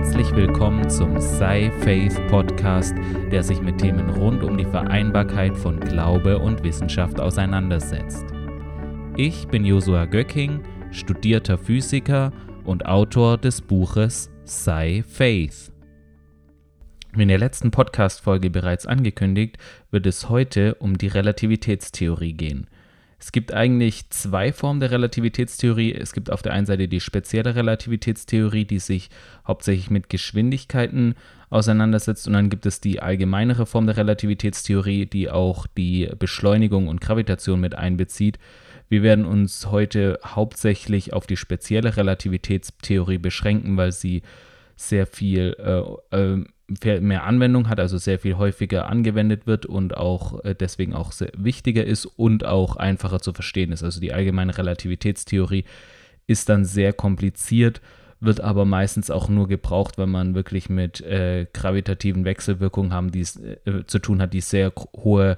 Herzlich willkommen zum Sei Faith Podcast, der sich mit Themen rund um die Vereinbarkeit von Glaube und Wissenschaft auseinandersetzt. Ich bin Josua Göcking, studierter Physiker und Autor des Buches Sei Faith. Wie in der letzten Podcast-Folge bereits angekündigt, wird es heute um die Relativitätstheorie gehen – es gibt eigentlich zwei Formen der Relativitätstheorie. Es gibt auf der einen Seite die spezielle Relativitätstheorie, die sich hauptsächlich mit Geschwindigkeiten auseinandersetzt. Und dann gibt es die allgemeinere Form der Relativitätstheorie, die auch die Beschleunigung und Gravitation mit einbezieht. Wir werden uns heute hauptsächlich auf die spezielle Relativitätstheorie beschränken, weil sie sehr viel äh, äh, mehr Anwendung hat, also sehr viel häufiger angewendet wird und auch äh, deswegen auch wichtiger ist und auch einfacher zu verstehen ist. Also die allgemeine Relativitätstheorie ist dann sehr kompliziert, wird aber meistens auch nur gebraucht, wenn man wirklich mit äh, gravitativen Wechselwirkungen haben, die äh, zu tun hat, die sehr hohe,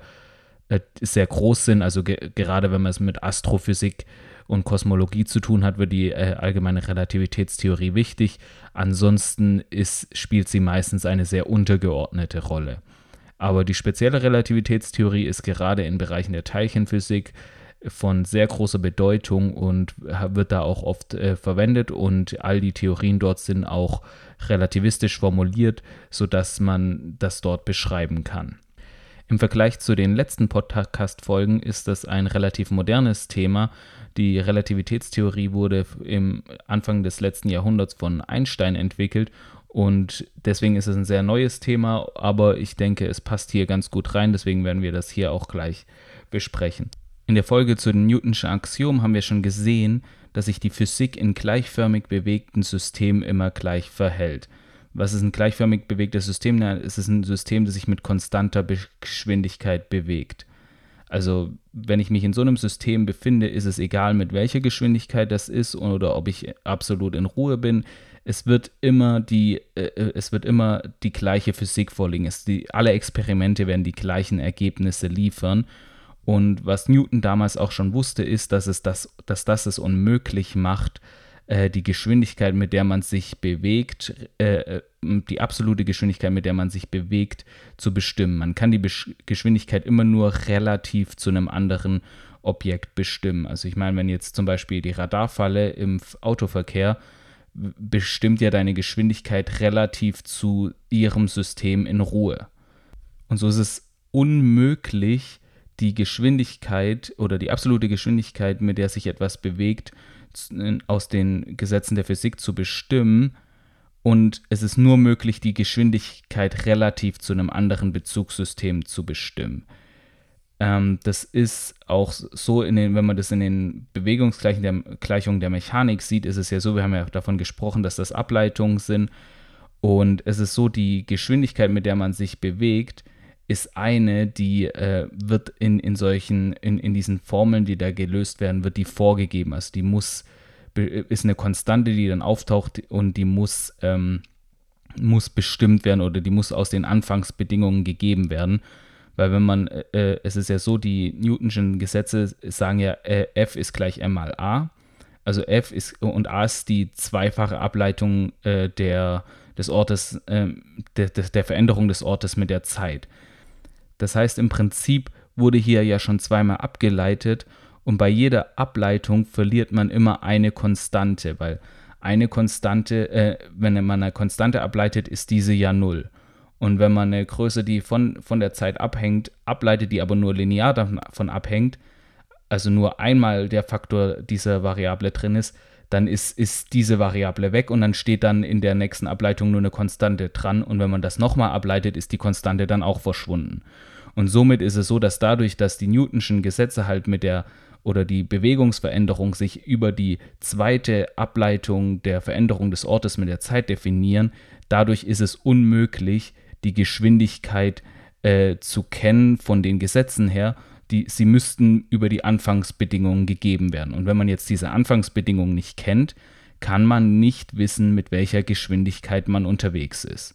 äh, sehr groß sind. Also ge gerade wenn man es mit Astrophysik und Kosmologie zu tun hat, wird die äh, allgemeine Relativitätstheorie wichtig. Ansonsten ist, spielt sie meistens eine sehr untergeordnete Rolle. Aber die spezielle Relativitätstheorie ist gerade in Bereichen der Teilchenphysik von sehr großer Bedeutung und wird da auch oft äh, verwendet und all die Theorien dort sind auch relativistisch formuliert, sodass man das dort beschreiben kann. Im Vergleich zu den letzten Podcast-Folgen ist das ein relativ modernes Thema. Die Relativitätstheorie wurde im Anfang des letzten Jahrhunderts von Einstein entwickelt und deswegen ist es ein sehr neues Thema, aber ich denke, es passt hier ganz gut rein, deswegen werden wir das hier auch gleich besprechen. In der Folge zu den Newtonschen Axiomen haben wir schon gesehen, dass sich die Physik in gleichförmig bewegten Systemen immer gleich verhält. Was ist ein gleichförmig bewegtes System? Na, es ist ein System, das sich mit konstanter Geschwindigkeit bewegt. Also wenn ich mich in so einem System befinde, ist es egal, mit welcher Geschwindigkeit das ist oder ob ich absolut in Ruhe bin. Es wird immer die, äh, äh es wird immer die gleiche Physik vorliegen. Es, die, alle Experimente werden die gleichen Ergebnisse liefern. Und was Newton damals auch schon wusste, ist, dass, es das, dass das es unmöglich macht, äh, die Geschwindigkeit, mit der man sich bewegt, äh, äh, die absolute Geschwindigkeit, mit der man sich bewegt, zu bestimmen. Man kann die Besch Geschwindigkeit immer nur relativ zu einem anderen Objekt bestimmen. Also ich meine, wenn jetzt zum Beispiel die Radarfalle im Autoverkehr bestimmt ja deine Geschwindigkeit relativ zu ihrem System in Ruhe. Und so ist es unmöglich, die Geschwindigkeit oder die absolute Geschwindigkeit, mit der sich etwas bewegt, aus den Gesetzen der Physik zu bestimmen. Und es ist nur möglich, die Geschwindigkeit relativ zu einem anderen Bezugssystem zu bestimmen. Ähm, das ist auch so, in den, wenn man das in den Bewegungsgleichungen der, der Mechanik sieht, ist es ja so, wir haben ja davon gesprochen, dass das Ableitungen sind. Und es ist so, die Geschwindigkeit, mit der man sich bewegt, ist eine, die äh, wird in, in solchen, in, in diesen Formeln, die da gelöst werden, wird die vorgegeben. Also die muss, ist eine Konstante, die dann auftaucht und die muss, ähm, muss bestimmt werden oder die muss aus den Anfangsbedingungen gegeben werden. Weil wenn man, äh, äh es ist ja so, die Newtonschen Gesetze sagen ja, äh, F ist gleich M mal A. Also F ist und A ist die zweifache Ableitung äh, der, des Ortes, ähm, der, der Veränderung des Ortes mit der Zeit. Das heißt, im Prinzip wurde hier ja schon zweimal abgeleitet und bei jeder Ableitung verliert man immer eine Konstante, weil eine Konstante, äh, wenn man eine Konstante ableitet, ist diese ja null. Und wenn man eine Größe, die von, von der Zeit abhängt, ableitet, die aber nur linear davon abhängt, also nur einmal der Faktor dieser Variable drin ist, dann ist, ist diese Variable weg und dann steht dann in der nächsten Ableitung nur eine Konstante dran. Und wenn man das nochmal ableitet, ist die Konstante dann auch verschwunden. Und somit ist es so, dass dadurch, dass die Newtonschen Gesetze halt mit der oder die Bewegungsveränderung sich über die zweite Ableitung der Veränderung des Ortes mit der Zeit definieren, dadurch ist es unmöglich, die Geschwindigkeit äh, zu kennen von den Gesetzen her. Die, sie müssten über die Anfangsbedingungen gegeben werden. Und wenn man jetzt diese Anfangsbedingungen nicht kennt, kann man nicht wissen, mit welcher Geschwindigkeit man unterwegs ist.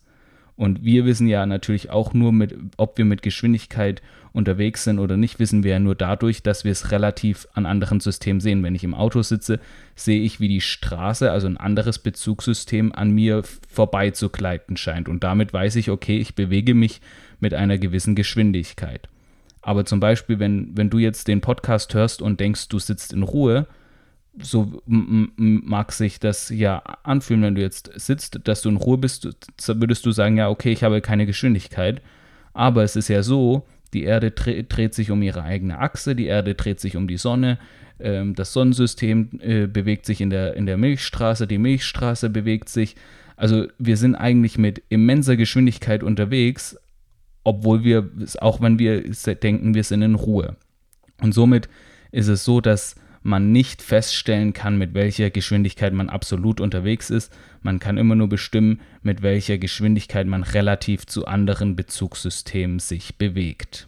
Und wir wissen ja natürlich auch nur, mit, ob wir mit Geschwindigkeit unterwegs sind oder nicht, wissen wir ja nur dadurch, dass wir es relativ an anderen Systemen sehen. Wenn ich im Auto sitze, sehe ich, wie die Straße, also ein anderes Bezugssystem, an mir vorbei zu gleiten scheint. Und damit weiß ich, okay, ich bewege mich mit einer gewissen Geschwindigkeit. Aber zum Beispiel, wenn, wenn du jetzt den Podcast hörst und denkst, du sitzt in Ruhe, so mag sich das ja anfühlen, wenn du jetzt sitzt, dass du in Ruhe bist, würdest du sagen, ja, okay, ich habe keine Geschwindigkeit. Aber es ist ja so, die Erde dreht sich um ihre eigene Achse, die Erde dreht sich um die Sonne, ähm, das Sonnensystem äh, bewegt sich in der, in der Milchstraße, die Milchstraße bewegt sich. Also wir sind eigentlich mit immenser Geschwindigkeit unterwegs, obwohl wir, auch wenn wir denken, wir sind in Ruhe. Und somit ist es so, dass man nicht feststellen kann, mit welcher Geschwindigkeit man absolut unterwegs ist. Man kann immer nur bestimmen, mit welcher Geschwindigkeit man relativ zu anderen Bezugssystemen sich bewegt.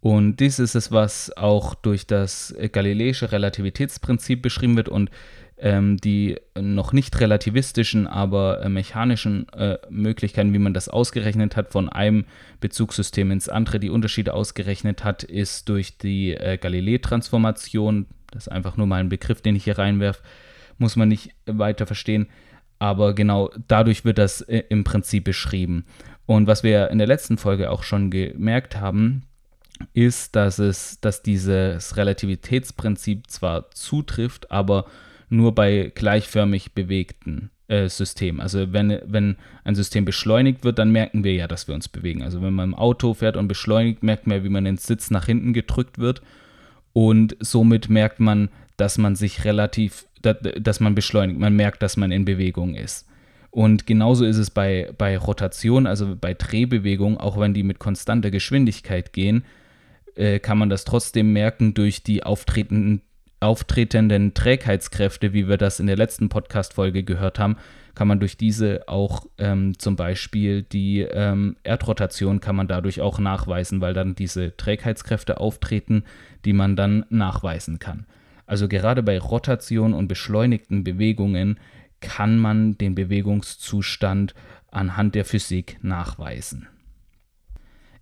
Und dies ist es, was auch durch das galileische Relativitätsprinzip beschrieben wird und ähm, die noch nicht relativistischen, aber äh, mechanischen äh, Möglichkeiten, wie man das ausgerechnet hat, von einem Bezugssystem ins andere, die Unterschiede ausgerechnet hat, ist durch die äh, Galilei-Transformation, das ist einfach nur mal ein Begriff, den ich hier reinwerfe, muss man nicht weiter verstehen, aber genau dadurch wird das äh, im Prinzip beschrieben. Und was wir in der letzten Folge auch schon gemerkt haben, ist, dass es, dass dieses Relativitätsprinzip zwar zutrifft, aber nur bei gleichförmig bewegten äh, Systemen. Also wenn, wenn ein System beschleunigt wird, dann merken wir ja, dass wir uns bewegen. Also wenn man im Auto fährt und beschleunigt, merkt man, wie man den Sitz nach hinten gedrückt wird. Und somit merkt man, dass man sich relativ, dass man beschleunigt. Man merkt, dass man in Bewegung ist. Und genauso ist es bei, bei Rotation, also bei Drehbewegungen, auch wenn die mit konstanter Geschwindigkeit gehen, äh, kann man das trotzdem merken durch die auftretenden auftretenden Trägheitskräfte, wie wir das in der letzten Podcast-Folge gehört haben, kann man durch diese auch ähm, zum Beispiel die ähm, Erdrotation kann man dadurch auch nachweisen, weil dann diese Trägheitskräfte auftreten, die man dann nachweisen kann. Also gerade bei Rotation und beschleunigten Bewegungen kann man den Bewegungszustand anhand der Physik nachweisen.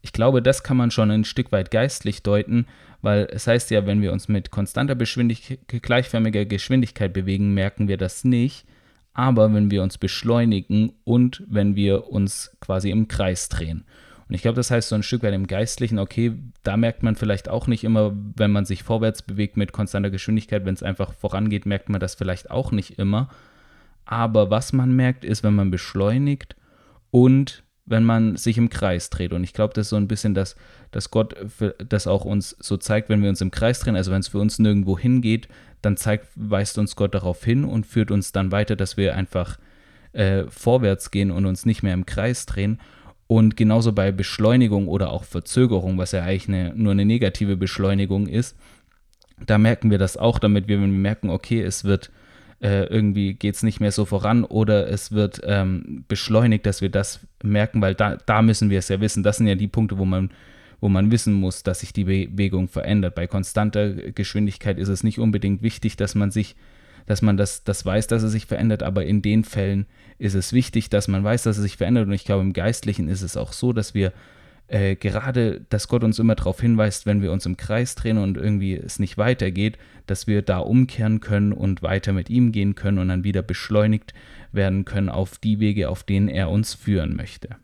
Ich glaube, das kann man schon ein Stück weit geistlich deuten, weil es heißt ja, wenn wir uns mit konstanter Geschwindigkeit, gleichförmiger Geschwindigkeit bewegen, merken wir das nicht. Aber wenn wir uns beschleunigen und wenn wir uns quasi im Kreis drehen. Und ich glaube, das heißt so ein Stück weit im Geistlichen, okay, da merkt man vielleicht auch nicht immer, wenn man sich vorwärts bewegt mit konstanter Geschwindigkeit, wenn es einfach vorangeht, merkt man das vielleicht auch nicht immer. Aber was man merkt, ist, wenn man beschleunigt und wenn man sich im Kreis dreht. Und ich glaube, das ist so ein bisschen das, dass Gott das auch uns so zeigt, wenn wir uns im Kreis drehen, also wenn es für uns nirgendwo hingeht, dann zeigt, weist uns Gott darauf hin und führt uns dann weiter, dass wir einfach äh, vorwärts gehen und uns nicht mehr im Kreis drehen. Und genauso bei Beschleunigung oder auch Verzögerung, was ja eigentlich eine, nur eine negative Beschleunigung ist, da merken wir das auch, damit wir, wenn wir merken, okay, es wird äh, irgendwie geht es nicht mehr so voran oder es wird ähm, beschleunigt, dass wir das merken, weil da, da müssen wir es ja wissen. Das sind ja die Punkte, wo man, wo man wissen muss, dass sich die Bewegung verändert. Bei konstanter Geschwindigkeit ist es nicht unbedingt wichtig, dass man sich dass man das, das weiß, dass es sich verändert, aber in den Fällen ist es wichtig, dass man weiß, dass es sich verändert. Und ich glaube, im Geistlichen ist es auch so, dass wir äh, gerade, dass Gott uns immer darauf hinweist, wenn wir uns im Kreis drehen und irgendwie es nicht weitergeht, dass wir da umkehren können und weiter mit ihm gehen können und dann wieder beschleunigt werden können auf die Wege, auf denen er uns führen möchte.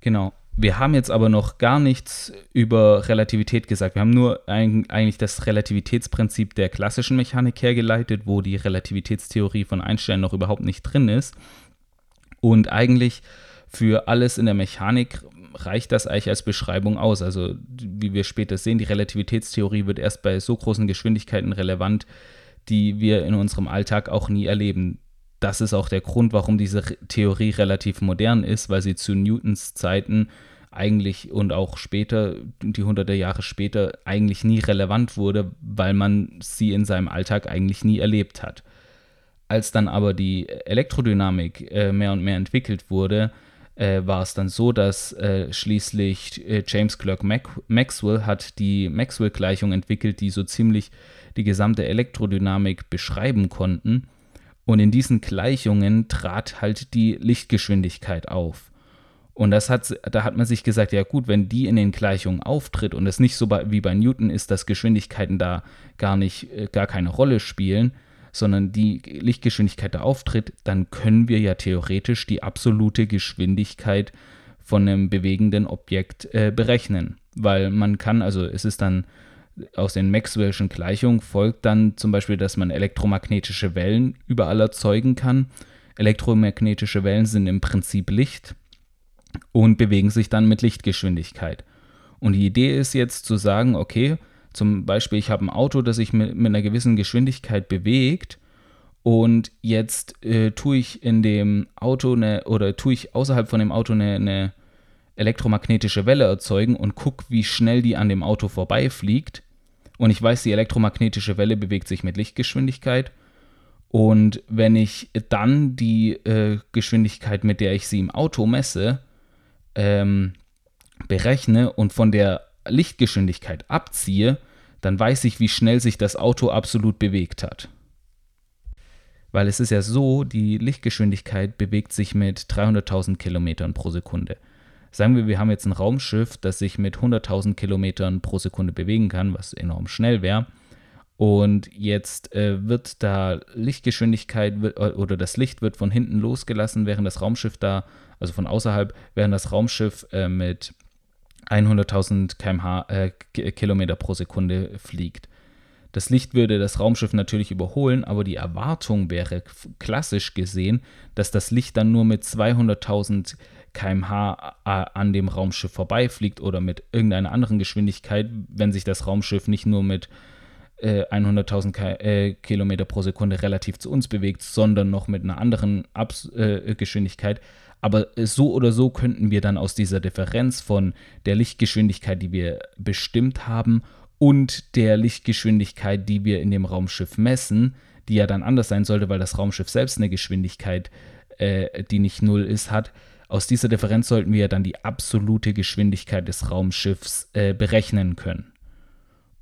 Genau. Wir haben jetzt aber noch gar nichts über Relativität gesagt. Wir haben nur eigentlich das Relativitätsprinzip der klassischen Mechanik hergeleitet, wo die Relativitätstheorie von Einstein noch überhaupt nicht drin ist. Und eigentlich für alles in der Mechanik reicht das eigentlich als Beschreibung aus. Also wie wir später sehen, die Relativitätstheorie wird erst bei so großen Geschwindigkeiten relevant, die wir in unserem Alltag auch nie erleben. Das ist auch der Grund, warum diese Theorie relativ modern ist, weil sie zu Newtons Zeiten eigentlich und auch später, die hunderte Jahre später, eigentlich nie relevant wurde, weil man sie in seinem Alltag eigentlich nie erlebt hat. Als dann aber die Elektrodynamik äh, mehr und mehr entwickelt wurde, äh, war es dann so, dass äh, schließlich äh, James Clerk Mac Maxwell hat die Maxwell-Gleichung entwickelt, die so ziemlich die gesamte Elektrodynamik beschreiben konnten. Und in diesen Gleichungen trat halt die Lichtgeschwindigkeit auf. Und das hat, da hat man sich gesagt, ja gut, wenn die in den Gleichungen auftritt und es nicht so bei, wie bei Newton ist, dass Geschwindigkeiten da gar nicht, äh, gar keine Rolle spielen, sondern die Lichtgeschwindigkeit da auftritt, dann können wir ja theoretisch die absolute Geschwindigkeit von einem bewegenden Objekt äh, berechnen. Weil man kann, also es ist dann aus den Maxwell'schen Gleichungen folgt dann zum Beispiel, dass man elektromagnetische Wellen überall erzeugen kann. Elektromagnetische Wellen sind im Prinzip Licht und bewegen sich dann mit Lichtgeschwindigkeit. Und die Idee ist jetzt zu sagen, okay, zum Beispiel, ich habe ein Auto, das sich mit, mit einer gewissen Geschwindigkeit bewegt und jetzt äh, tue ich in dem Auto eine, oder tue ich außerhalb von dem Auto eine, eine elektromagnetische Welle erzeugen und gucke, wie schnell die an dem Auto vorbeifliegt. Und ich weiß, die elektromagnetische Welle bewegt sich mit Lichtgeschwindigkeit. Und wenn ich dann die äh, Geschwindigkeit, mit der ich sie im Auto messe, ähm, berechne und von der Lichtgeschwindigkeit abziehe, dann weiß ich, wie schnell sich das Auto absolut bewegt hat. Weil es ist ja so, die Lichtgeschwindigkeit bewegt sich mit 300.000 Kilometern pro Sekunde. Sagen wir, wir haben jetzt ein Raumschiff, das sich mit 100.000 Kilometern pro Sekunde bewegen kann, was enorm schnell wäre. Und jetzt äh, wird da Lichtgeschwindigkeit wird, oder das Licht wird von hinten losgelassen, während das Raumschiff da, also von außerhalb, während das Raumschiff äh, mit 100.000 km/h äh, pro Sekunde fliegt. Das Licht würde das Raumschiff natürlich überholen, aber die Erwartung wäre klassisch gesehen, dass das Licht dann nur mit 200.000 km/h äh, an dem Raumschiff vorbeifliegt oder mit irgendeiner anderen Geschwindigkeit, wenn sich das Raumschiff nicht nur mit äh, 100.000 äh, Kilometer pro Sekunde relativ zu uns bewegt, sondern noch mit einer anderen Abs äh, Geschwindigkeit. Aber so oder so könnten wir dann aus dieser Differenz von der Lichtgeschwindigkeit, die wir bestimmt haben, und der Lichtgeschwindigkeit, die wir in dem Raumschiff messen, die ja dann anders sein sollte, weil das Raumschiff selbst eine Geschwindigkeit, äh, die nicht null ist, hat. Aus dieser Differenz sollten wir dann die absolute Geschwindigkeit des Raumschiffs äh, berechnen können.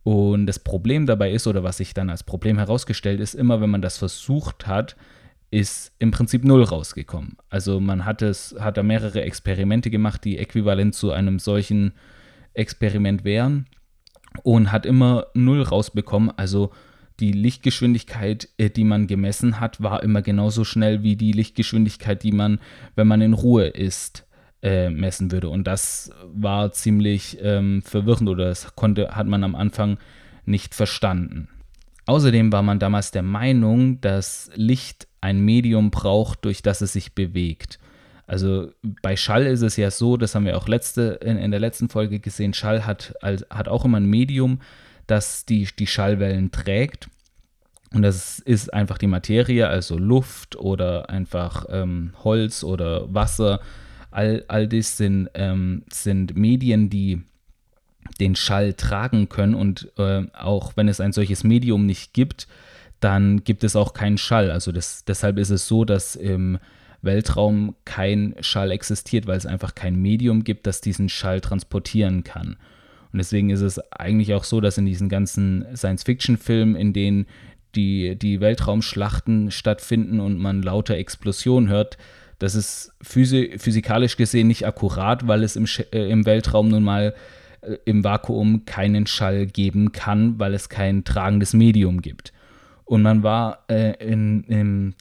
Und das Problem dabei ist, oder was sich dann als Problem herausgestellt ist, immer wenn man das versucht hat, ist im Prinzip null rausgekommen. Also man hat es, hat da mehrere Experimente gemacht, die äquivalent zu einem solchen Experiment wären und hat immer null rausbekommen. Also die Lichtgeschwindigkeit, äh, die man gemessen hat, war immer genauso schnell wie die Lichtgeschwindigkeit, die man, wenn man in Ruhe ist, äh, messen würde. Und das war ziemlich ähm, verwirrend oder das konnte, hat man am Anfang nicht verstanden. Außerdem war man damals der Meinung, dass Licht ein Medium braucht, durch das es sich bewegt. Also bei Schall ist es ja so, das haben wir auch letzte, in, in der letzten Folge gesehen, Schall hat, hat auch immer ein Medium, das die, die Schallwellen trägt. Und das ist einfach die Materie, also Luft oder einfach ähm, Holz oder Wasser. All, all das sind, ähm, sind Medien, die den Schall tragen können. Und äh, auch wenn es ein solches Medium nicht gibt, dann gibt es auch keinen Schall. Also das, deshalb ist es so, dass im Weltraum kein Schall existiert, weil es einfach kein Medium gibt, das diesen Schall transportieren kann. Und deswegen ist es eigentlich auch so, dass in diesen ganzen Science-Fiction-Filmen, in denen die, die Weltraumschlachten stattfinden und man lauter Explosionen hört, das ist physi physikalisch gesehen nicht akkurat, weil es im, äh, im Weltraum nun mal im Vakuum keinen Schall geben kann, weil es kein tragendes Medium gibt. Und man war äh, in, im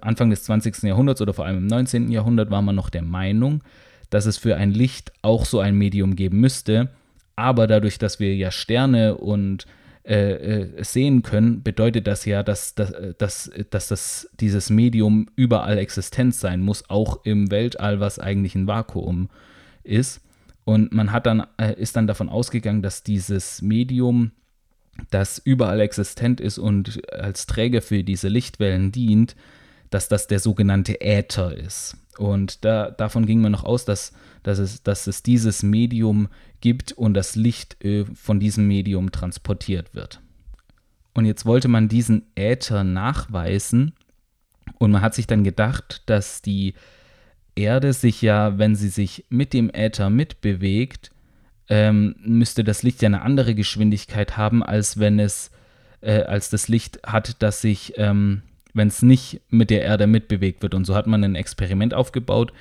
Anfang des 20. Jahrhunderts oder vor allem im 19. Jahrhundert war man noch der Meinung, dass es für ein Licht auch so ein Medium geben müsste, aber dadurch, dass wir ja Sterne und äh, äh, sehen können, bedeutet das ja, dass, dass, dass, dass das, dieses Medium überall existent sein muss, auch im Weltall, was eigentlich ein Vakuum ist. Und man hat dann, äh, ist dann davon ausgegangen, dass dieses Medium, das überall existent ist und als Träger für diese Lichtwellen dient, dass das der sogenannte Äther ist. Und da, davon ging man noch aus, dass, dass, es, dass es dieses Medium gibt und das Licht äh, von diesem Medium transportiert wird. Und jetzt wollte man diesen Äther nachweisen und man hat sich dann gedacht, dass die Erde sich ja, wenn sie sich mit dem Äther mitbewegt, ähm, müsste das Licht ja eine andere Geschwindigkeit haben, als wenn es, äh, als das Licht hat, das sich ähm, wenn es nicht mit der Erde mitbewegt wird. Und so hat man ein Experiment aufgebaut,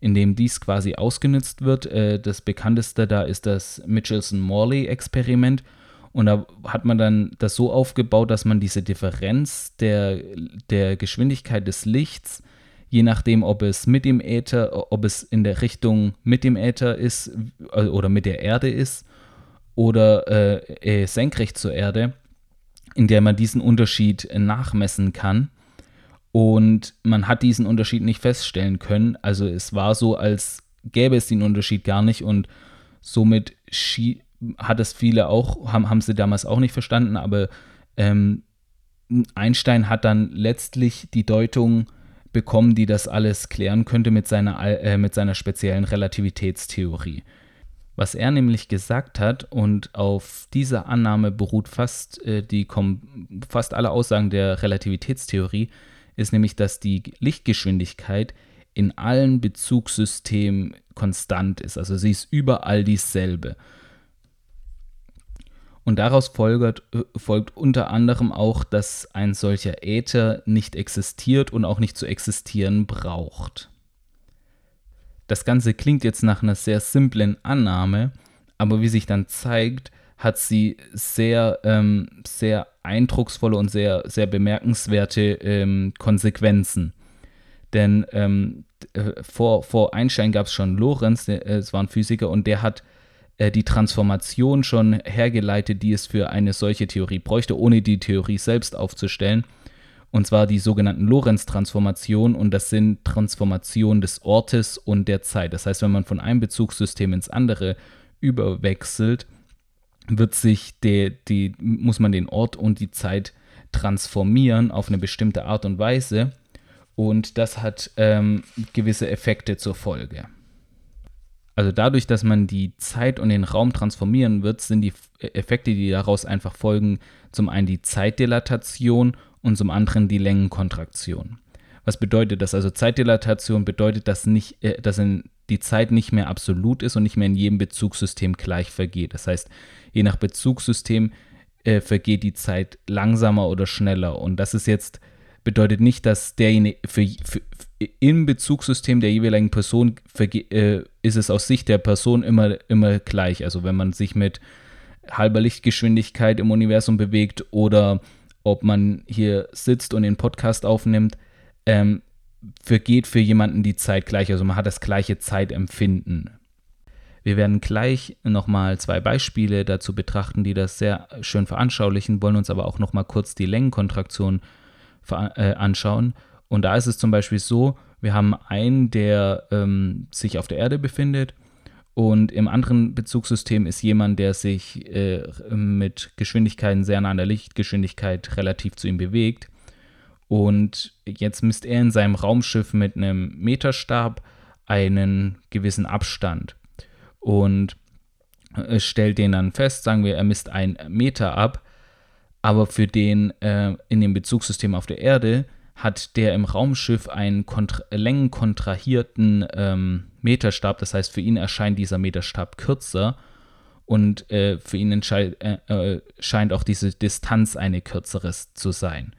in dem dies quasi ausgenutzt wird. Äh, das bekannteste da ist das Michelson-Morley-Experiment. Und da hat man dann das so aufgebaut, dass man diese Differenz der, der Geschwindigkeit des Lichts, je nachdem, ob es mit dem Äther, ob es in der Richtung mit dem Äther ist äh, oder mit der Erde ist oder äh, senkrecht zur Erde, in der man diesen Unterschied nachmessen kann. Und man hat diesen Unterschied nicht feststellen können. Also es war so, als gäbe es den Unterschied gar nicht und somit hat es viele auch, haben, haben sie damals auch nicht verstanden, aber ähm, Einstein hat dann letztlich die Deutung bekommen, die das alles klären könnte mit seiner, äh, mit seiner speziellen Relativitätstheorie. Was er nämlich gesagt hat, und auf dieser Annahme beruht fast, äh, die, fast alle Aussagen der Relativitätstheorie, ist nämlich, dass die Lichtgeschwindigkeit in allen Bezugssystemen konstant ist. Also sie ist überall dieselbe. Und daraus folgt, äh, folgt unter anderem auch, dass ein solcher Äther nicht existiert und auch nicht zu existieren braucht. Das Ganze klingt jetzt nach einer sehr simplen Annahme, aber wie sich dann zeigt, hat sie sehr, ähm, sehr eindrucksvolle und sehr, sehr bemerkenswerte ähm, Konsequenzen. Denn ähm, äh, vor, vor Einstein gab es schon Lorenz, äh, es war ein Physiker, und der hat äh, die Transformation schon hergeleitet, die es für eine solche Theorie bräuchte, ohne die Theorie selbst aufzustellen. Und zwar die sogenannten Lorenz-Transformationen. Und das sind Transformationen des Ortes und der Zeit. Das heißt, wenn man von einem Bezugssystem ins andere überwechselt, wird sich der, die, muss man den Ort und die Zeit transformieren auf eine bestimmte Art und Weise. Und das hat ähm, gewisse Effekte zur Folge. Also dadurch, dass man die Zeit und den Raum transformieren wird, sind die Effekte, die daraus einfach folgen, zum einen die Zeitdilatation und zum anderen die Längenkontraktion. Was bedeutet das? Also Zeitdilatation bedeutet, dass, nicht, äh, dass die Zeit nicht mehr absolut ist und nicht mehr in jedem Bezugssystem gleich vergeht. Das heißt, je nach Bezugssystem äh, vergeht die Zeit langsamer oder schneller. Und das ist jetzt, bedeutet nicht, dass derjenige für, für, im Bezugssystem der jeweiligen Person äh, ist es aus Sicht der Person immer, immer gleich. Also wenn man sich mit halber Lichtgeschwindigkeit im Universum bewegt oder ob man hier sitzt und den Podcast aufnimmt, ähm, vergeht für jemanden die Zeit gleich. Also man hat das gleiche Zeitempfinden. Wir werden gleich nochmal zwei Beispiele dazu betrachten, die das sehr schön veranschaulichen, wollen uns aber auch nochmal kurz die Längenkontraktion äh, anschauen. Und da ist es zum Beispiel so, wir haben einen, der ähm, sich auf der Erde befindet und im anderen Bezugssystem ist jemand, der sich äh, mit Geschwindigkeiten sehr nah an der Lichtgeschwindigkeit relativ zu ihm bewegt. Und jetzt misst er in seinem Raumschiff mit einem Meterstab einen gewissen Abstand und äh, stellt den dann fest, sagen wir, er misst einen Meter ab, aber für den äh, in dem Bezugssystem auf der Erde hat der im Raumschiff einen längenkontrahierten ähm, Meterstab, das heißt für ihn erscheint dieser Meterstab kürzer und äh, für ihn äh, äh, scheint auch diese Distanz eine kürzere zu sein.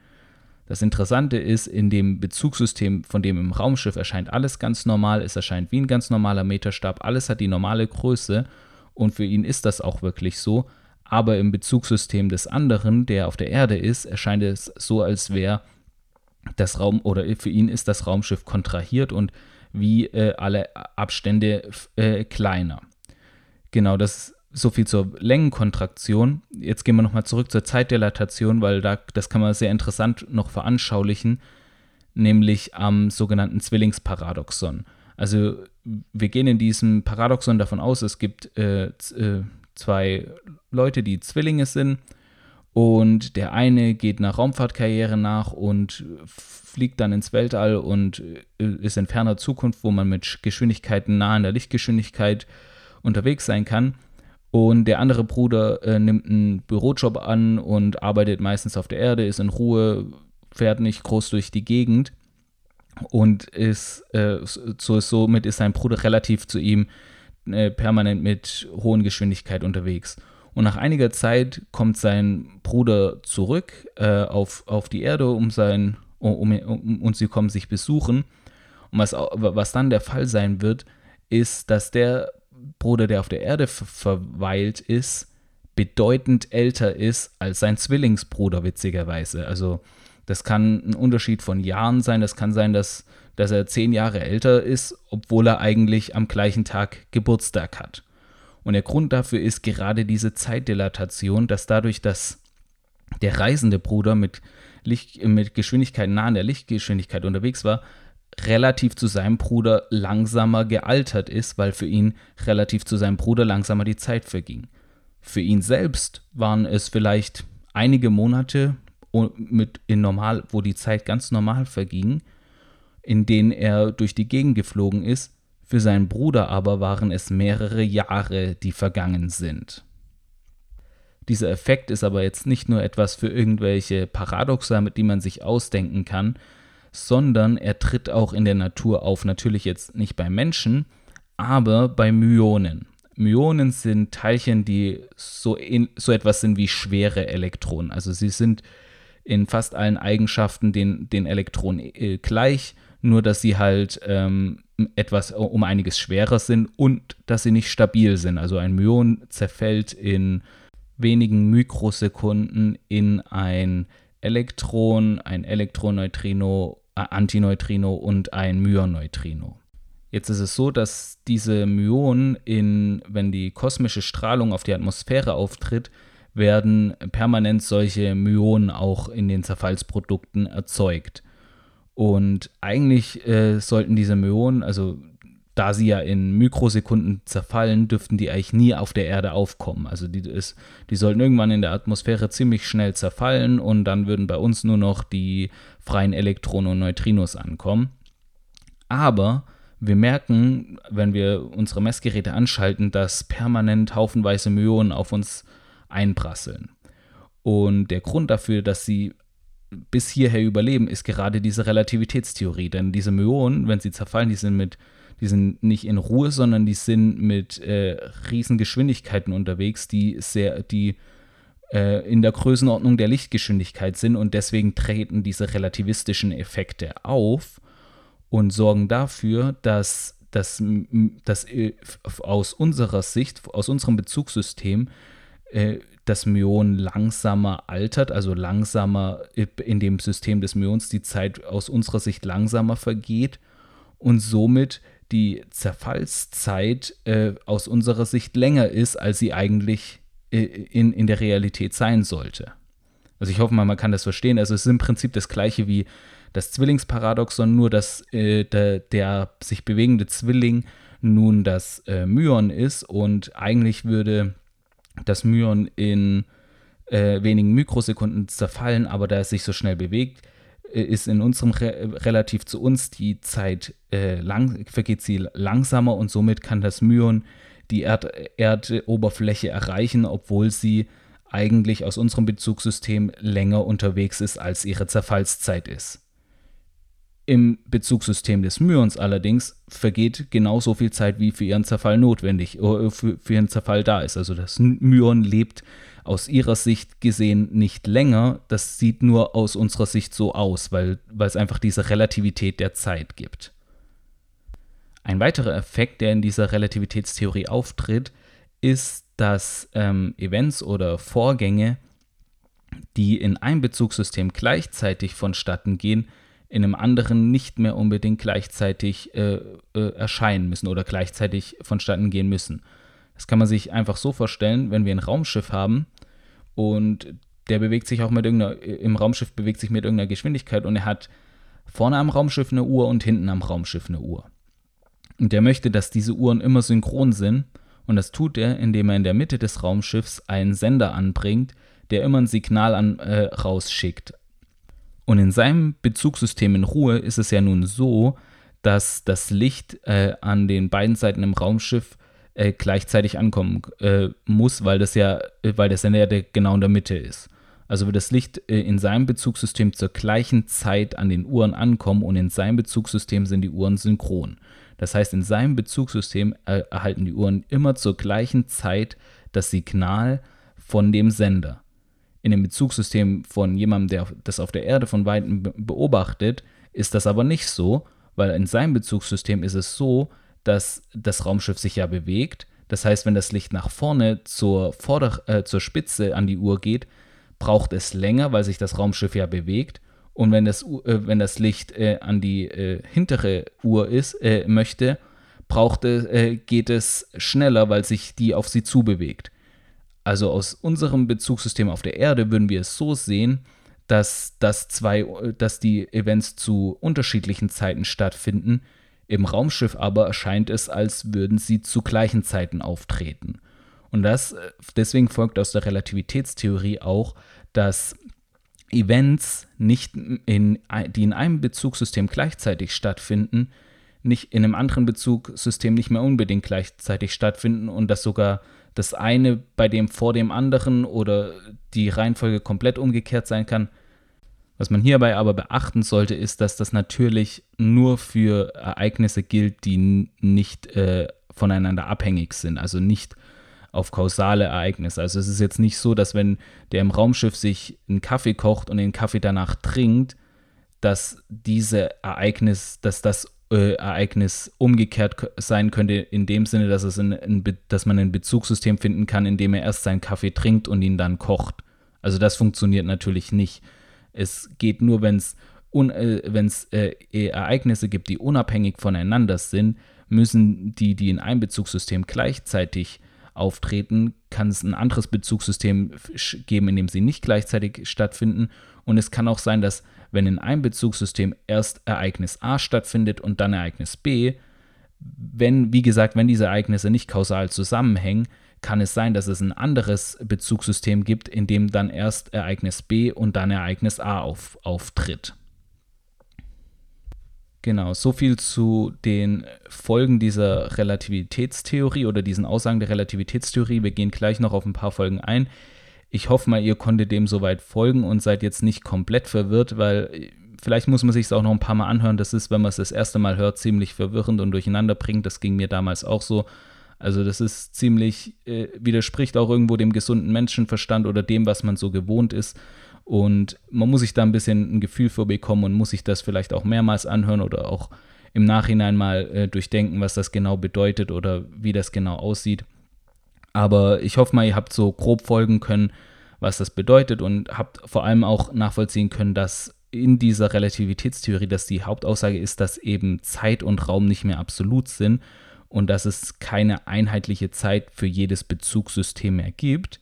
Das Interessante ist, in dem Bezugssystem, von dem im Raumschiff erscheint alles ganz normal, es erscheint wie ein ganz normaler Meterstab, alles hat die normale Größe und für ihn ist das auch wirklich so. Aber im Bezugssystem des anderen, der auf der Erde ist, erscheint es so, als wäre das Raum oder für ihn ist das Raumschiff kontrahiert und wie äh, alle Abstände äh, kleiner. Genau, das so viel zur Längenkontraktion. Jetzt gehen wir nochmal zurück zur Zeitdilatation, weil da, das kann man sehr interessant noch veranschaulichen, nämlich am sogenannten Zwillingsparadoxon. Also wir gehen in diesem Paradoxon davon aus, es gibt äh, äh, zwei Leute, die Zwillinge sind und der eine geht nach Raumfahrtkarriere nach und fliegt dann ins Weltall und äh, ist in ferner Zukunft, wo man mit Geschwindigkeiten nah an der Lichtgeschwindigkeit unterwegs sein kann. Und der andere Bruder äh, nimmt einen Bürojob an und arbeitet meistens auf der Erde, ist in Ruhe, fährt nicht groß durch die Gegend und ist äh, so somit ist sein Bruder relativ zu ihm äh, permanent mit hohen Geschwindigkeit unterwegs. Und nach einiger Zeit kommt sein Bruder zurück äh, auf, auf die Erde, um sein, um, um, und sie kommen sich besuchen. Und was, was dann der Fall sein wird, ist, dass der Bruder, der auf der Erde verweilt ist, bedeutend älter ist als sein Zwillingsbruder, witzigerweise. Also das kann ein Unterschied von Jahren sein. Das kann sein, dass, dass er zehn Jahre älter ist, obwohl er eigentlich am gleichen Tag Geburtstag hat. Und der Grund dafür ist gerade diese Zeitdilatation, dass dadurch, dass der reisende Bruder mit, Licht, mit Geschwindigkeit nah an der Lichtgeschwindigkeit unterwegs war, relativ zu seinem Bruder langsamer gealtert ist, weil für ihn relativ zu seinem Bruder langsamer die Zeit verging. Für ihn selbst waren es vielleicht einige Monate mit in normal, wo die Zeit ganz normal verging, in denen er durch die Gegend geflogen ist. Für seinen Bruder aber waren es mehrere Jahre, die vergangen sind. Dieser Effekt ist aber jetzt nicht nur etwas für irgendwelche Paradoxa, mit die man sich ausdenken kann, sondern er tritt auch in der Natur auf. Natürlich jetzt nicht bei Menschen, aber bei Myonen. Myonen sind Teilchen, die so, in, so etwas sind wie schwere Elektronen. Also sie sind in fast allen Eigenschaften den, den Elektronen äh, gleich, nur dass sie halt ähm, etwas um einiges schwerer sind und dass sie nicht stabil sind. Also ein Myon zerfällt in wenigen Mikrosekunden in ein Elektron, ein Elektroneutrino, äh, Antineutrino und ein Myonneutrino. Jetzt ist es so, dass diese Myonen, in, wenn die kosmische Strahlung auf die Atmosphäre auftritt, werden permanent solche Myonen auch in den Zerfallsprodukten erzeugt. Und eigentlich äh, sollten diese Myonen, also da sie ja in Mikrosekunden zerfallen, dürften die eigentlich nie auf der Erde aufkommen. Also die, ist, die sollten irgendwann in der Atmosphäre ziemlich schnell zerfallen und dann würden bei uns nur noch die freien Elektronen und Neutrinos ankommen. Aber wir merken, wenn wir unsere Messgeräte anschalten, dass permanent haufenweise Myonen auf uns einprasseln. Und der Grund dafür, dass sie bis hierher überleben, ist gerade diese Relativitätstheorie. Denn diese Myonen, wenn sie zerfallen, die sind mit, die sind nicht in Ruhe, sondern die sind mit äh, riesen Geschwindigkeiten unterwegs, die sehr, die äh, in der Größenordnung der Lichtgeschwindigkeit sind und deswegen treten diese relativistischen Effekte auf und sorgen dafür, dass dass, dass äh, aus unserer Sicht, aus unserem Bezugssystem, äh, das Myon langsamer altert, also langsamer in dem System des Myons die Zeit aus unserer Sicht langsamer vergeht und somit die Zerfallszeit äh, aus unserer Sicht länger ist, als sie eigentlich äh, in, in der Realität sein sollte. Also ich hoffe mal, man kann das verstehen. Also es ist im Prinzip das gleiche wie das Zwillingsparadoxon, nur dass äh, der, der, sich bewegende Zwilling nun das äh, Myon ist und eigentlich würde das Myon in äh, wenigen Mikrosekunden zerfallen, aber da es sich so schnell bewegt, äh, ist in unserem Re relativ zu uns die Zeit äh, lang, vergeht sie langsamer und somit kann das Myon die Erd Erdoberfläche erreichen, obwohl sie eigentlich aus unserem Bezugssystem länger unterwegs ist, als ihre Zerfallszeit ist. Im Bezugssystem des Myons allerdings vergeht genauso viel Zeit, wie für ihren Zerfall notwendig, äh, für, für ihren Zerfall da ist. Also das Myon lebt aus ihrer Sicht gesehen nicht länger, das sieht nur aus unserer Sicht so aus, weil, weil es einfach diese Relativität der Zeit gibt. Ein weiterer Effekt, der in dieser Relativitätstheorie auftritt, ist, dass ähm, Events oder Vorgänge, die in einem Bezugssystem gleichzeitig vonstatten gehen, in einem anderen nicht mehr unbedingt gleichzeitig äh, äh, erscheinen müssen oder gleichzeitig vonstatten gehen müssen. Das kann man sich einfach so vorstellen, wenn wir ein Raumschiff haben und der bewegt sich auch mit irgendeiner, im Raumschiff bewegt sich mit irgendeiner Geschwindigkeit und er hat vorne am Raumschiff eine Uhr und hinten am Raumschiff eine Uhr. Und der möchte, dass diese Uhren immer synchron sind und das tut er, indem er in der Mitte des Raumschiffs einen Sender anbringt, der immer ein Signal an, äh, rausschickt. Und in seinem Bezugssystem in Ruhe ist es ja nun so, dass das Licht äh, an den beiden Seiten im Raumschiff äh, gleichzeitig ankommen äh, muss, weil das ja, äh, weil der Sender ja genau in der Mitte ist. Also wird das Licht äh, in seinem Bezugssystem zur gleichen Zeit an den Uhren ankommen und in seinem Bezugssystem sind die Uhren synchron. Das heißt, in seinem Bezugssystem äh, erhalten die Uhren immer zur gleichen Zeit das Signal von dem Sender. In dem Bezugssystem von jemandem, der das auf der Erde von Weitem beobachtet, ist das aber nicht so, weil in seinem Bezugssystem ist es so, dass das Raumschiff sich ja bewegt. Das heißt, wenn das Licht nach vorne zur, Vorder äh, zur Spitze an die Uhr geht, braucht es länger, weil sich das Raumschiff ja bewegt. Und wenn das, äh, wenn das Licht äh, an die äh, hintere Uhr ist, äh, möchte, braucht es, äh, geht es schneller, weil sich die auf sie zubewegt. Also aus unserem Bezugssystem auf der Erde würden wir es so sehen, dass, dass, zwei, dass die Events zu unterschiedlichen Zeiten stattfinden. Im Raumschiff aber erscheint es, als würden sie zu gleichen Zeiten auftreten. Und das, deswegen folgt aus der Relativitätstheorie auch, dass Events, nicht in, die in einem Bezugssystem gleichzeitig stattfinden, nicht in einem anderen Bezugssystem nicht mehr unbedingt gleichzeitig stattfinden und dass sogar das eine bei dem vor dem anderen oder die Reihenfolge komplett umgekehrt sein kann. Was man hierbei aber beachten sollte, ist, dass das natürlich nur für Ereignisse gilt, die nicht äh, voneinander abhängig sind, also nicht auf kausale Ereignisse. Also es ist jetzt nicht so, dass wenn der im Raumschiff sich einen Kaffee kocht und den Kaffee danach trinkt, dass diese Ereignis, dass das Ereignis umgekehrt sein könnte, in dem Sinne, dass, es in, in, dass man ein Bezugssystem finden kann, in dem er erst seinen Kaffee trinkt und ihn dann kocht. Also das funktioniert natürlich nicht. Es geht nur, wenn es äh, äh, Ereignisse gibt, die unabhängig voneinander sind, müssen die, die in einem Bezugssystem gleichzeitig auftreten, kann es ein anderes Bezugssystem geben, in dem sie nicht gleichzeitig stattfinden. Und es kann auch sein, dass wenn in einem Bezugssystem erst Ereignis A stattfindet und dann Ereignis B, wenn, wie gesagt, wenn diese Ereignisse nicht kausal zusammenhängen, kann es sein, dass es ein anderes Bezugssystem gibt, in dem dann erst Ereignis B und dann Ereignis A auf, auftritt. Genau, so viel zu den Folgen dieser Relativitätstheorie oder diesen Aussagen der Relativitätstheorie. Wir gehen gleich noch auf ein paar Folgen ein. Ich hoffe mal, ihr konntet dem soweit folgen und seid jetzt nicht komplett verwirrt, weil äh, vielleicht muss man sich es auch noch ein paar Mal anhören. Das ist, wenn man es das erste Mal hört, ziemlich verwirrend und durcheinander bringt. Das ging mir damals auch so. Also das ist ziemlich, äh, widerspricht auch irgendwo dem gesunden Menschenverstand oder dem, was man so gewohnt ist. Und man muss sich da ein bisschen ein Gefühl für bekommen und muss sich das vielleicht auch mehrmals anhören oder auch im Nachhinein mal äh, durchdenken, was das genau bedeutet oder wie das genau aussieht. Aber ich hoffe mal, ihr habt so grob folgen können, was das bedeutet und habt vor allem auch nachvollziehen können, dass in dieser Relativitätstheorie, dass die Hauptaussage ist, dass eben Zeit und Raum nicht mehr absolut sind und dass es keine einheitliche Zeit für jedes Bezugssystem mehr gibt.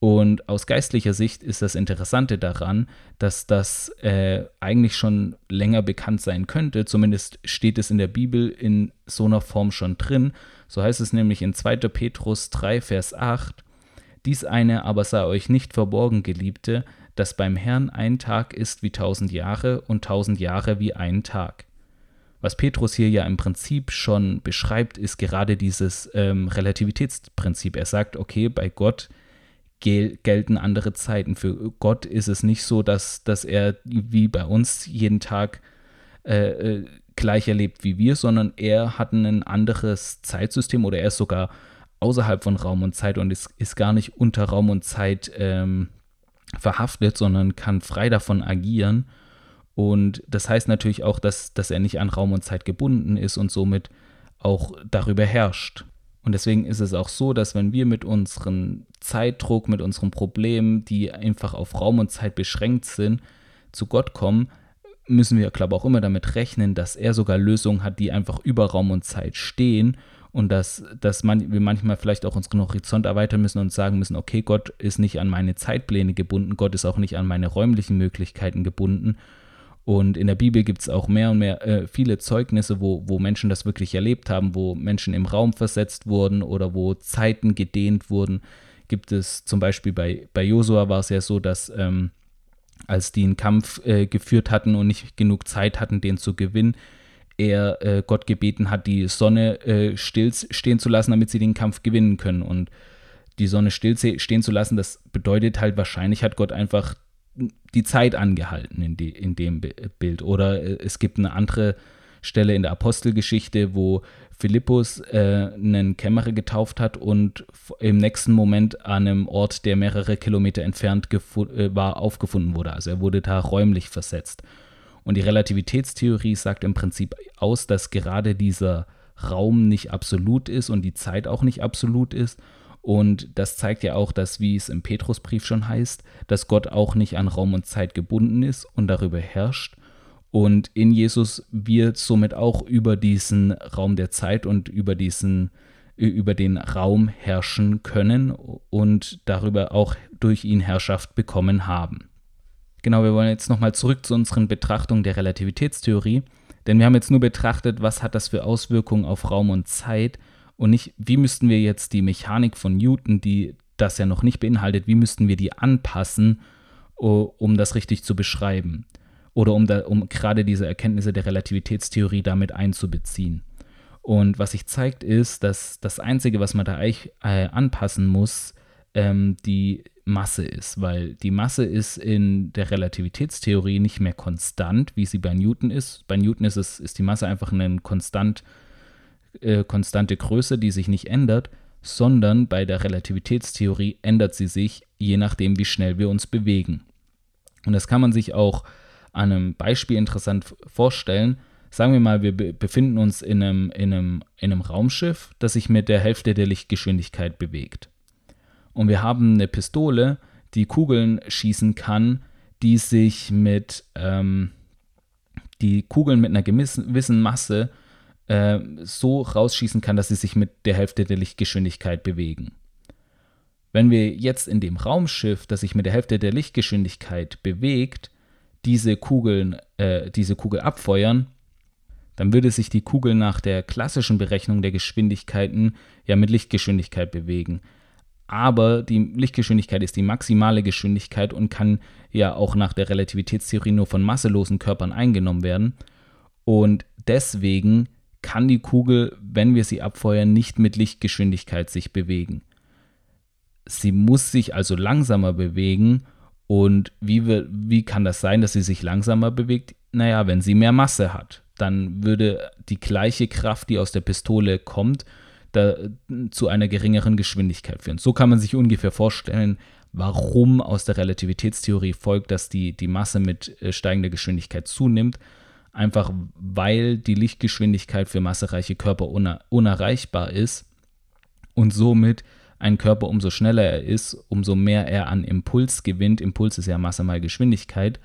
Und aus geistlicher Sicht ist das Interessante daran, dass das äh, eigentlich schon länger bekannt sein könnte. Zumindest steht es in der Bibel in so einer Form schon drin. So heißt es nämlich in 2. Petrus 3, Vers 8. Dies eine aber sei euch nicht verborgen, Geliebte, dass beim Herrn ein Tag ist wie tausend Jahre und tausend Jahre wie ein Tag. Was Petrus hier ja im Prinzip schon beschreibt, ist gerade dieses ähm, Relativitätsprinzip. Er sagt, okay, bei Gott gel gelten andere Zeiten. Für Gott ist es nicht so, dass, dass er wie bei uns jeden Tag äh, äh, gleich erlebt wie wir, sondern er hat ein anderes Zeitsystem oder er ist sogar außerhalb von Raum und Zeit und ist, ist gar nicht unter Raum und Zeit ähm, verhaftet, sondern kann frei davon agieren. Und das heißt natürlich auch, dass, dass er nicht an Raum und Zeit gebunden ist und somit auch darüber herrscht. Und deswegen ist es auch so, dass wenn wir mit unserem Zeitdruck, mit unseren Problemen, die einfach auf Raum und Zeit beschränkt sind, zu Gott kommen, müssen wir, glaube ich, auch immer damit rechnen, dass er sogar Lösungen hat, die einfach über Raum und Zeit stehen und dass, dass man, wir manchmal vielleicht auch unseren Horizont erweitern müssen und sagen müssen, okay, Gott ist nicht an meine Zeitpläne gebunden, Gott ist auch nicht an meine räumlichen Möglichkeiten gebunden und in der Bibel gibt es auch mehr und mehr äh, viele Zeugnisse, wo, wo Menschen das wirklich erlebt haben, wo Menschen im Raum versetzt wurden oder wo Zeiten gedehnt wurden. Gibt es zum Beispiel bei, bei Josua war es ja so, dass ähm, als die einen Kampf äh, geführt hatten und nicht genug Zeit hatten, den zu gewinnen, er äh, Gott gebeten hat, die Sonne äh, still stehen zu lassen, damit sie den Kampf gewinnen können. Und die Sonne still stehen zu lassen, das bedeutet halt wahrscheinlich, hat Gott einfach die Zeit angehalten in, die, in dem Bild. Oder äh, es gibt eine andere Stelle in der Apostelgeschichte, wo Philippus äh, einen Kämmerer getauft hat und im nächsten Moment an einem Ort, der mehrere Kilometer entfernt äh, war, aufgefunden wurde. Also er wurde da räumlich versetzt. Und die Relativitätstheorie sagt im Prinzip aus, dass gerade dieser Raum nicht absolut ist und die Zeit auch nicht absolut ist. Und das zeigt ja auch, dass, wie es im Petrusbrief schon heißt, dass Gott auch nicht an Raum und Zeit gebunden ist und darüber herrscht und in Jesus wir somit auch über diesen Raum der Zeit und über diesen über den Raum herrschen können und darüber auch durch ihn Herrschaft bekommen haben. Genau, wir wollen jetzt nochmal zurück zu unseren Betrachtungen der Relativitätstheorie, denn wir haben jetzt nur betrachtet, was hat das für Auswirkungen auf Raum und Zeit und nicht, wie müssten wir jetzt die Mechanik von Newton, die das ja noch nicht beinhaltet, wie müssten wir die anpassen, um das richtig zu beschreiben oder um, da, um gerade diese Erkenntnisse der Relativitätstheorie damit einzubeziehen. Und was sich zeigt, ist, dass das Einzige, was man da eigentlich äh, anpassen muss, ähm, die Masse ist, weil die Masse ist in der Relativitätstheorie nicht mehr konstant, wie sie bei Newton ist. Bei Newton ist, es, ist die Masse einfach eine konstant, äh, konstante Größe, die sich nicht ändert, sondern bei der Relativitätstheorie ändert sie sich, je nachdem, wie schnell wir uns bewegen. Und das kann man sich auch an einem Beispiel interessant vorstellen. Sagen wir mal, wir befinden uns in einem, in, einem, in einem Raumschiff, das sich mit der Hälfte der Lichtgeschwindigkeit bewegt. Und wir haben eine Pistole, die Kugeln schießen kann, die sich mit ähm, die Kugeln mit einer gewissen Masse äh, so rausschießen kann, dass sie sich mit der Hälfte der Lichtgeschwindigkeit bewegen. Wenn wir jetzt in dem Raumschiff, das sich mit der Hälfte der Lichtgeschwindigkeit bewegt, diese Kugeln, äh, diese Kugel abfeuern, dann würde sich die Kugel nach der klassischen Berechnung der Geschwindigkeiten ja mit Lichtgeschwindigkeit bewegen. Aber die Lichtgeschwindigkeit ist die maximale Geschwindigkeit und kann ja auch nach der Relativitätstheorie nur von masselosen Körpern eingenommen werden. Und deswegen kann die Kugel, wenn wir sie abfeuern, nicht mit Lichtgeschwindigkeit sich bewegen. Sie muss sich also langsamer bewegen und wie, wie kann das sein, dass sie sich langsamer bewegt? Naja, wenn sie mehr Masse hat, dann würde die gleiche Kraft, die aus der Pistole kommt, da, zu einer geringeren Geschwindigkeit führen. So kann man sich ungefähr vorstellen, warum aus der Relativitätstheorie folgt, dass die, die Masse mit äh, steigender Geschwindigkeit zunimmt. Einfach weil die Lichtgeschwindigkeit für massereiche Körper uner, unerreichbar ist und somit ein Körper, umso schneller er ist, umso mehr er an Impuls gewinnt. Impuls ist ja Masse mal Geschwindigkeit.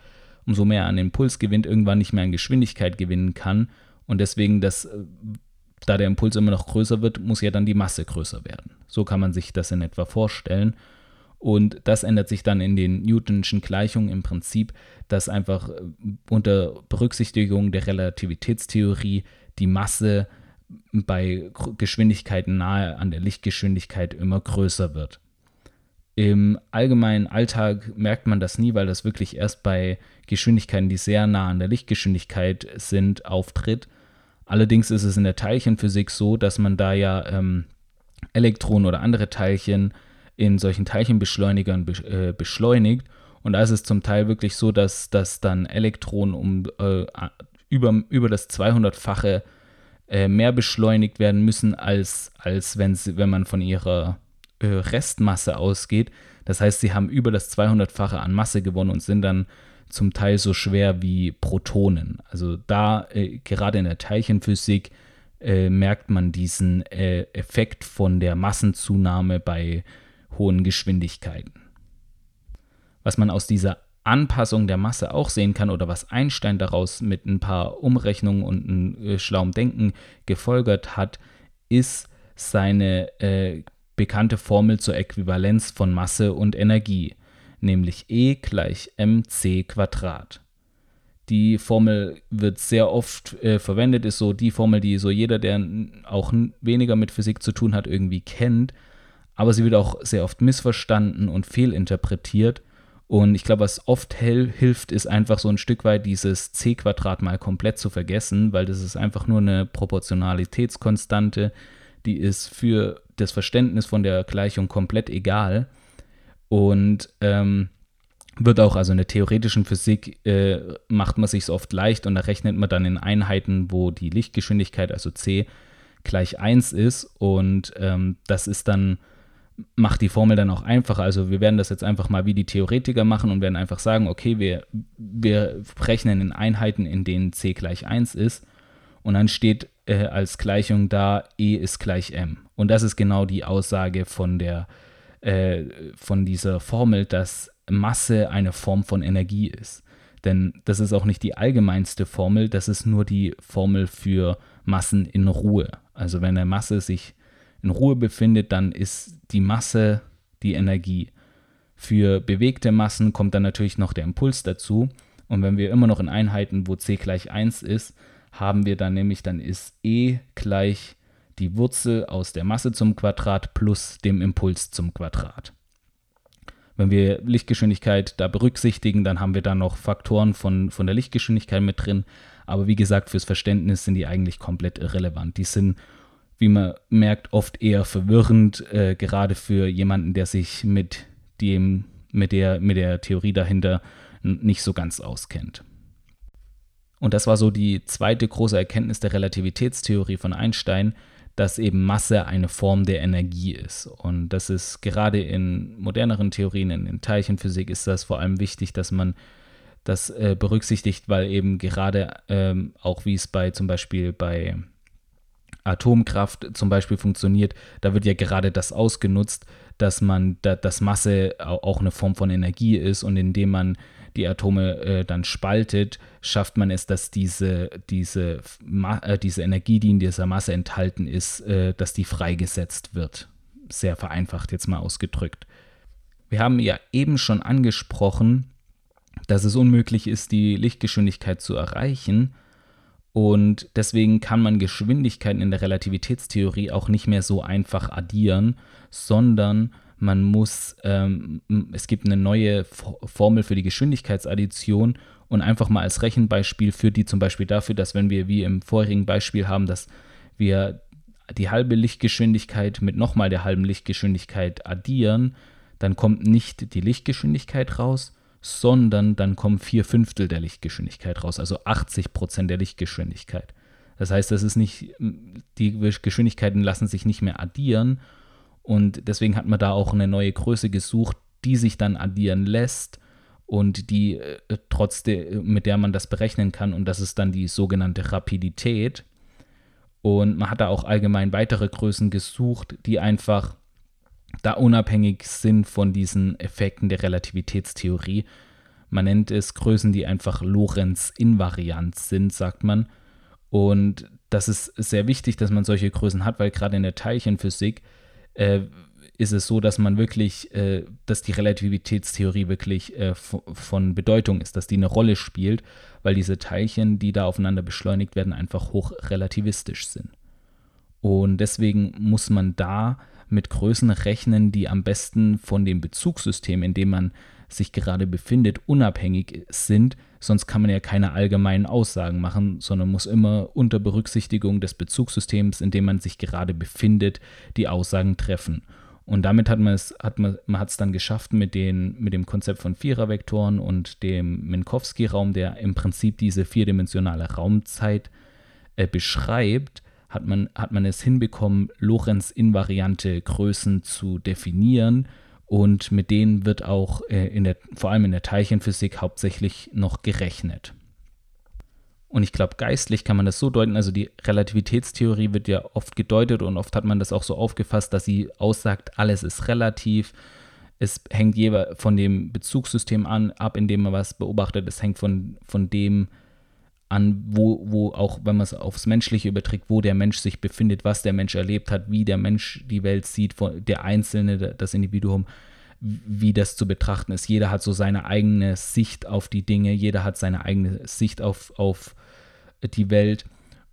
Umso mehr er an Impuls gewinnt, irgendwann nicht mehr an Geschwindigkeit gewinnen kann. Und deswegen, das, äh, da der Impuls immer noch größer wird, muss ja dann die Masse größer werden. So kann man sich das in etwa vorstellen. Und das ändert sich dann in den Newtonschen Gleichungen im Prinzip, dass einfach äh, unter Berücksichtigung der Relativitätstheorie die Masse bei Geschwindigkeiten nahe an der Lichtgeschwindigkeit immer größer wird. Im allgemeinen Alltag merkt man das nie, weil das wirklich erst bei Geschwindigkeiten, die sehr nah an der Lichtgeschwindigkeit sind, auftritt. Allerdings ist es in der Teilchenphysik so, dass man da ja ähm, Elektronen oder andere Teilchen in solchen Teilchenbeschleunigern be äh, beschleunigt. Und da ist es zum Teil wirklich so, dass, dass dann Elektronen um äh, über, über das 200-fache äh, mehr beschleunigt werden müssen, als, als wenn, sie, wenn man von ihrer äh, Restmasse ausgeht. Das heißt, sie haben über das 200-fache an Masse gewonnen und sind dann zum Teil so schwer wie Protonen. Also da, äh, gerade in der Teilchenphysik, äh, merkt man diesen äh, Effekt von der Massenzunahme bei hohen Geschwindigkeiten. Was man aus dieser Anpassung der Masse auch sehen kann oder was Einstein daraus mit ein paar Umrechnungen und einem äh, schlauem Denken gefolgert hat, ist seine äh, bekannte Formel zur Äquivalenz von Masse und Energie, nämlich E gleich mc Quadrat. Die Formel wird sehr oft äh, verwendet, ist so die Formel, die so jeder, der auch weniger mit Physik zu tun hat, irgendwie kennt, aber sie wird auch sehr oft missverstanden und fehlinterpretiert und ich glaube, was oft hilft, ist einfach so ein Stück weit dieses c-Quadrat mal komplett zu vergessen, weil das ist einfach nur eine Proportionalitätskonstante, die ist für das Verständnis von der Gleichung komplett egal. Und ähm, wird auch, also in der theoretischen Physik äh, macht man sich oft leicht und da rechnet man dann in Einheiten, wo die Lichtgeschwindigkeit, also c, gleich 1 ist und ähm, das ist dann, macht die Formel dann auch einfacher. Also wir werden das jetzt einfach mal wie die Theoretiker machen und werden einfach sagen, okay, wir, wir rechnen in Einheiten, in denen c gleich 1 ist und dann steht äh, als Gleichung da, E ist gleich m. Und das ist genau die Aussage von der äh, von dieser Formel, dass Masse eine Form von Energie ist. Denn das ist auch nicht die allgemeinste Formel, das ist nur die Formel für Massen in Ruhe. Also wenn eine Masse sich in Ruhe befindet, dann ist die Masse die Energie. Für bewegte Massen kommt dann natürlich noch der Impuls dazu. Und wenn wir immer noch in Einheiten, wo c gleich 1 ist, haben wir dann nämlich, dann ist E gleich die Wurzel aus der Masse zum Quadrat plus dem Impuls zum Quadrat. Wenn wir Lichtgeschwindigkeit da berücksichtigen, dann haben wir da noch Faktoren von, von der Lichtgeschwindigkeit mit drin. Aber wie gesagt, fürs Verständnis sind die eigentlich komplett irrelevant. Die sind, wie man merkt, oft eher verwirrend, äh, gerade für jemanden, der sich mit dem, mit der, mit der Theorie dahinter nicht so ganz auskennt. Und das war so die zweite große Erkenntnis der Relativitätstheorie von Einstein, dass eben Masse eine Form der Energie ist. Und das ist gerade in moderneren Theorien, in, Teilchenphysik, ist das vor allem wichtig, dass man das äh, berücksichtigt, weil eben gerade ähm, auch wie es bei zum Beispiel bei Atomkraft zum Beispiel funktioniert, da wird ja gerade das ausgenutzt, dass man, da, dass Masse auch eine Form von Energie ist und indem man die Atome äh, dann spaltet, schafft man es, dass diese, diese, äh, diese Energie, die in dieser Masse enthalten ist, äh, dass die freigesetzt wird. Sehr vereinfacht jetzt mal ausgedrückt. Wir haben ja eben schon angesprochen, dass es unmöglich ist, die Lichtgeschwindigkeit zu erreichen. Und deswegen kann man Geschwindigkeiten in der Relativitätstheorie auch nicht mehr so einfach addieren, sondern man muss, ähm, es gibt eine neue Formel für die Geschwindigkeitsaddition und einfach mal als Rechenbeispiel führt die zum Beispiel dafür, dass wenn wir wie im vorherigen Beispiel haben, dass wir die halbe Lichtgeschwindigkeit mit nochmal der halben Lichtgeschwindigkeit addieren, dann kommt nicht die Lichtgeschwindigkeit raus, sondern dann kommen vier Fünftel der Lichtgeschwindigkeit raus, also 80 Prozent der Lichtgeschwindigkeit. Das heißt, das ist nicht, die Geschwindigkeiten lassen sich nicht mehr addieren und deswegen hat man da auch eine neue Größe gesucht, die sich dann addieren lässt und die äh, trotzdem, mit der man das berechnen kann. Und das ist dann die sogenannte Rapidität. Und man hat da auch allgemein weitere Größen gesucht, die einfach da unabhängig sind von diesen Effekten der Relativitätstheorie. Man nennt es Größen, die einfach Lorentz-invariant sind, sagt man. Und das ist sehr wichtig, dass man solche Größen hat, weil gerade in der Teilchenphysik äh, ist es so, dass man wirklich, äh, dass die Relativitätstheorie wirklich äh, von Bedeutung ist, dass die eine Rolle spielt, weil diese Teilchen, die da aufeinander beschleunigt werden, einfach hoch relativistisch sind. Und deswegen muss man da mit Größen rechnen, die am besten von dem Bezugssystem, in dem man sich gerade befindet, unabhängig sind. Sonst kann man ja keine allgemeinen Aussagen machen, sondern muss immer unter Berücksichtigung des Bezugssystems, in dem man sich gerade befindet, die Aussagen treffen. Und damit hat man es, hat man, man hat es dann geschafft mit, den, mit dem Konzept von Vierervektoren und dem Minkowski-Raum, der im Prinzip diese vierdimensionale Raumzeit äh, beschreibt, hat man, hat man es hinbekommen, Lorenz-invariante Größen zu definieren und mit denen wird auch äh, in der, vor allem in der Teilchenphysik hauptsächlich noch gerechnet. Und ich glaube, geistlich kann man das so deuten, also die Relativitätstheorie wird ja oft gedeutet und oft hat man das auch so aufgefasst, dass sie aussagt, alles ist relativ. Es hängt jeweils von dem Bezugssystem an, ab, in dem man was beobachtet. Es hängt von, von dem an, wo, wo auch, wenn man es aufs Menschliche überträgt, wo der Mensch sich befindet, was der Mensch erlebt hat, wie der Mensch die Welt sieht, der Einzelne, das Individuum, wie das zu betrachten ist. Jeder hat so seine eigene Sicht auf die Dinge, jeder hat seine eigene Sicht auf, auf die Welt.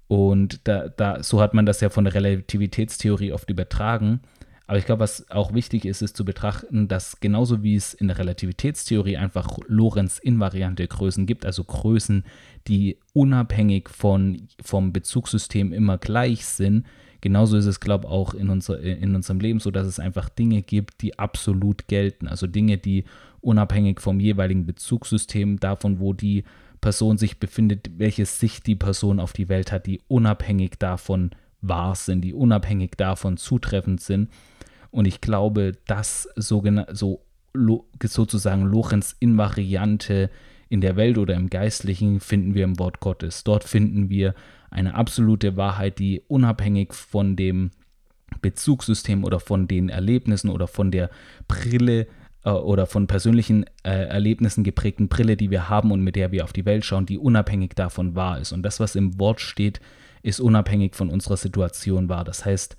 Und da, da, so hat man das ja von der Relativitätstheorie oft übertragen. Aber ich glaube, was auch wichtig ist, ist zu betrachten, dass genauso wie es in der Relativitätstheorie einfach Lorentz-invariante Größen gibt, also Größen, die unabhängig von, vom Bezugssystem immer gleich sind, genauso ist es, glaube ich, auch in, unser, in unserem Leben so, dass es einfach Dinge gibt, die absolut gelten. Also Dinge, die unabhängig vom jeweiligen Bezugssystem, davon, wo die Person sich befindet, welche Sicht die Person auf die Welt hat, die unabhängig davon wahr sind, die unabhängig davon zutreffend sind. Und ich glaube, dass so, sozusagen Lorenz Invariante in der Welt oder im Geistlichen finden wir im Wort Gottes. Dort finden wir eine absolute Wahrheit, die unabhängig von dem Bezugssystem oder von den Erlebnissen oder von der Brille äh, oder von persönlichen äh, Erlebnissen geprägten Brille, die wir haben und mit der wir auf die Welt schauen, die unabhängig davon wahr ist. Und das, was im Wort steht, ist unabhängig von unserer Situation wahr. Das heißt,